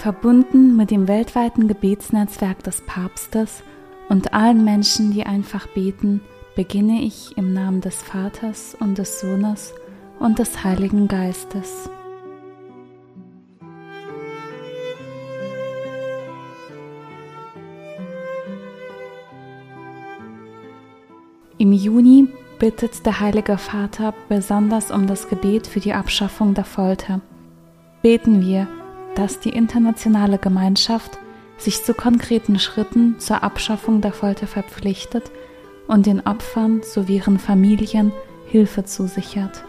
Verbunden mit dem weltweiten Gebetsnetzwerk des Papstes und allen Menschen, die einfach beten, beginne ich im Namen des Vaters und des Sohnes und des Heiligen Geistes. Im Juni bittet der Heilige Vater besonders um das Gebet für die Abschaffung der Folter. Beten wir, dass die internationale Gemeinschaft sich zu konkreten Schritten zur Abschaffung der Folter verpflichtet und den Opfern sowie ihren Familien Hilfe zusichert.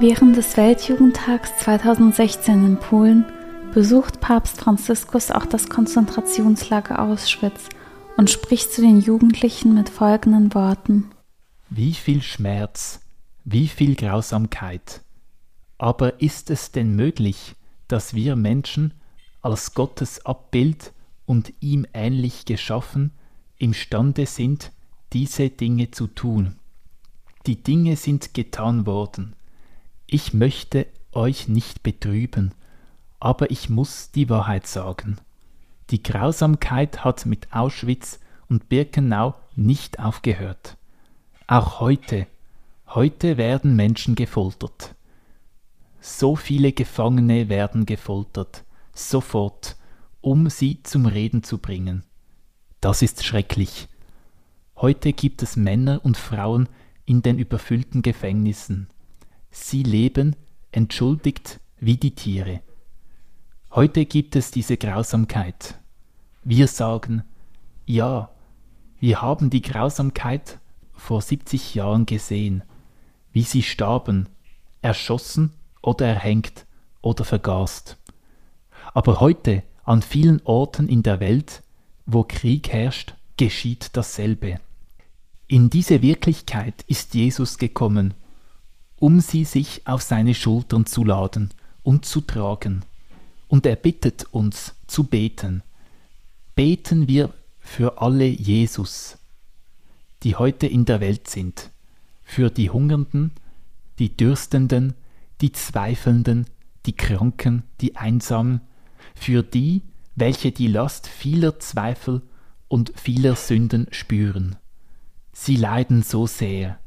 Während des Weltjugendtags 2016 in Polen besucht Papst Franziskus auch das Konzentrationslager Auschwitz und spricht zu den Jugendlichen mit folgenden Worten. Wie viel Schmerz, wie viel Grausamkeit. Aber ist es denn möglich, dass wir Menschen als Gottes Abbild und ihm ähnlich geschaffen imstande sind, diese Dinge zu tun? Die Dinge sind getan worden ich möchte euch nicht betrüben, aber ich muss die Wahrheit sagen. Die Grausamkeit hat mit Auschwitz und Birkenau nicht aufgehört. Auch heute, heute werden Menschen gefoltert. So viele Gefangene werden gefoltert, sofort, um sie zum Reden zu bringen. Das ist schrecklich. Heute gibt es Männer und Frauen in den überfüllten Gefängnissen. Sie leben entschuldigt wie die Tiere. Heute gibt es diese Grausamkeit. Wir sagen, ja, wir haben die Grausamkeit vor 70 Jahren gesehen, wie sie starben, erschossen oder erhängt oder vergast. Aber heute, an vielen Orten in der Welt, wo Krieg herrscht, geschieht dasselbe. In diese Wirklichkeit ist Jesus gekommen, um sie sich auf seine Schultern zu laden und zu tragen. Und er bittet uns zu beten. Beten wir für alle Jesus, die heute in der Welt sind, für die Hungernden, die Dürstenden, die Zweifelnden, die Kranken, die Einsamen, für die, welche die Last vieler Zweifel und vieler Sünden spüren. Sie leiden so sehr.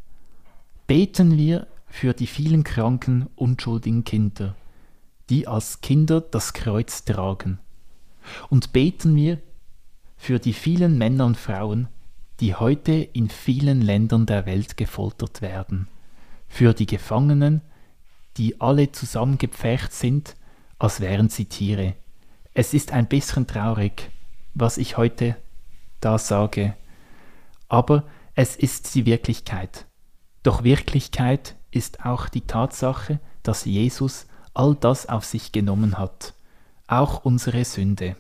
Beten wir für die vielen kranken, unschuldigen Kinder, die als Kinder das Kreuz tragen. Und beten wir für die vielen Männer und Frauen, die heute in vielen Ländern der Welt gefoltert werden, für die Gefangenen, die alle zusammengepfercht sind, als wären sie Tiere. Es ist ein bisschen traurig, was ich heute da sage, aber es ist die Wirklichkeit. Doch Wirklichkeit ist auch die Tatsache, dass Jesus all das auf sich genommen hat, auch unsere Sünde.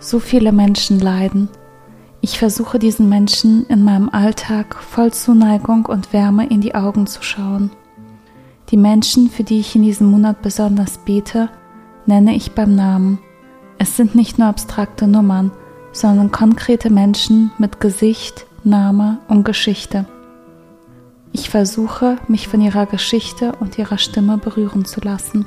So viele Menschen leiden, ich versuche diesen Menschen in meinem Alltag voll Zuneigung und Wärme in die Augen zu schauen. Die Menschen, für die ich in diesem Monat besonders bete, nenne ich beim Namen. Es sind nicht nur abstrakte Nummern, sondern konkrete Menschen mit Gesicht, Name und Geschichte. Ich versuche, mich von ihrer Geschichte und ihrer Stimme berühren zu lassen.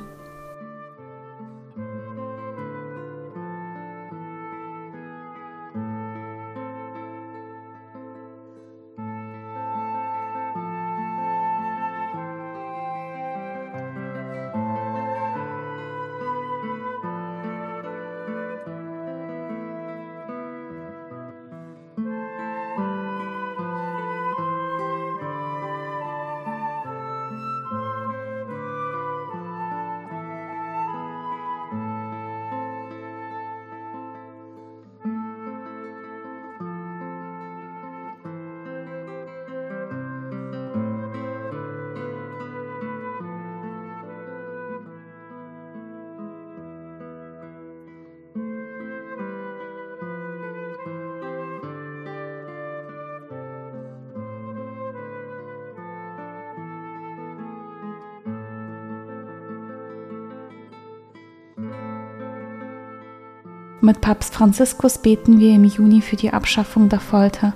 Mit Papst Franziskus beten wir im Juni für die Abschaffung der Folter.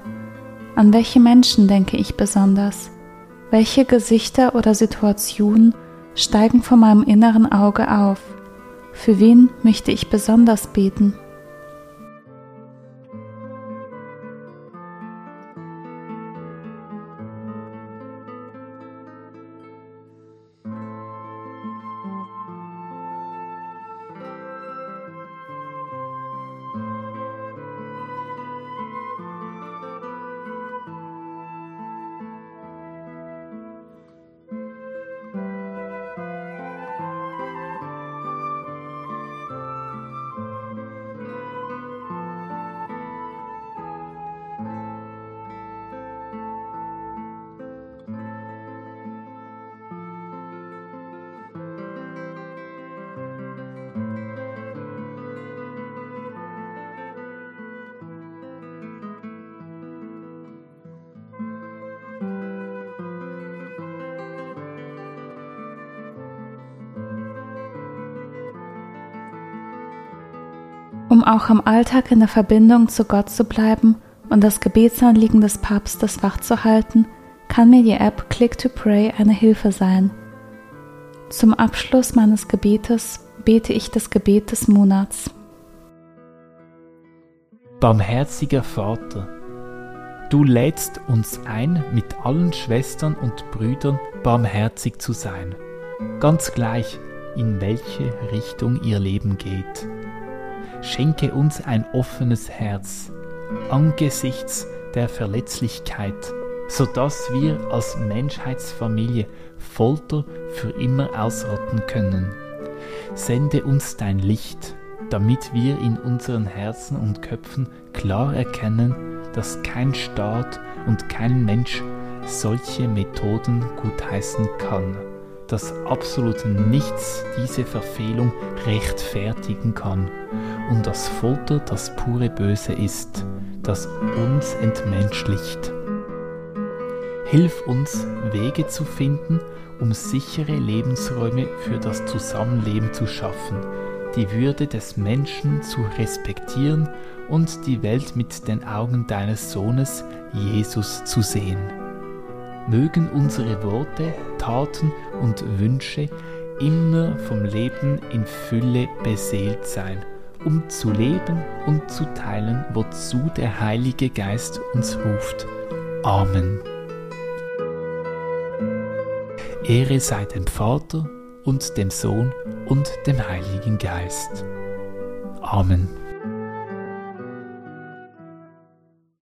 An welche Menschen denke ich besonders? Welche Gesichter oder Situationen steigen vor meinem inneren Auge auf? Für wen möchte ich besonders beten? Um auch im Alltag in der Verbindung zu Gott zu bleiben und das Gebetsanliegen des Papstes wachzuhalten, kann mir die App Click to Pray eine Hilfe sein. Zum Abschluss meines Gebetes bete ich das Gebet des Monats. Barmherziger Vater, du lädst uns ein, mit allen Schwestern und Brüdern barmherzig zu sein, ganz gleich, in welche Richtung ihr Leben geht schenke uns ein offenes Herz angesichts der Verletzlichkeit, sodass wir als Menschheitsfamilie Folter für immer ausrotten können. Sende uns dein Licht, damit wir in unseren Herzen und Köpfen klar erkennen, dass kein Staat und kein Mensch solche Methoden gutheißen kann, dass absolut nichts diese Verfehlung rechtfertigen kann und dass Folter das pure Böse ist, das uns entmenschlicht. Hilf uns, Wege zu finden, um sichere Lebensräume für das Zusammenleben zu schaffen, die Würde des Menschen zu respektieren und die Welt mit den Augen deines Sohnes Jesus zu sehen. Mögen unsere Worte, Taten und Wünsche immer vom Leben in Fülle beseelt sein um zu leben und zu teilen, wozu der Heilige Geist uns ruft. Amen. Ehre sei dem Vater und dem Sohn und dem Heiligen Geist. Amen.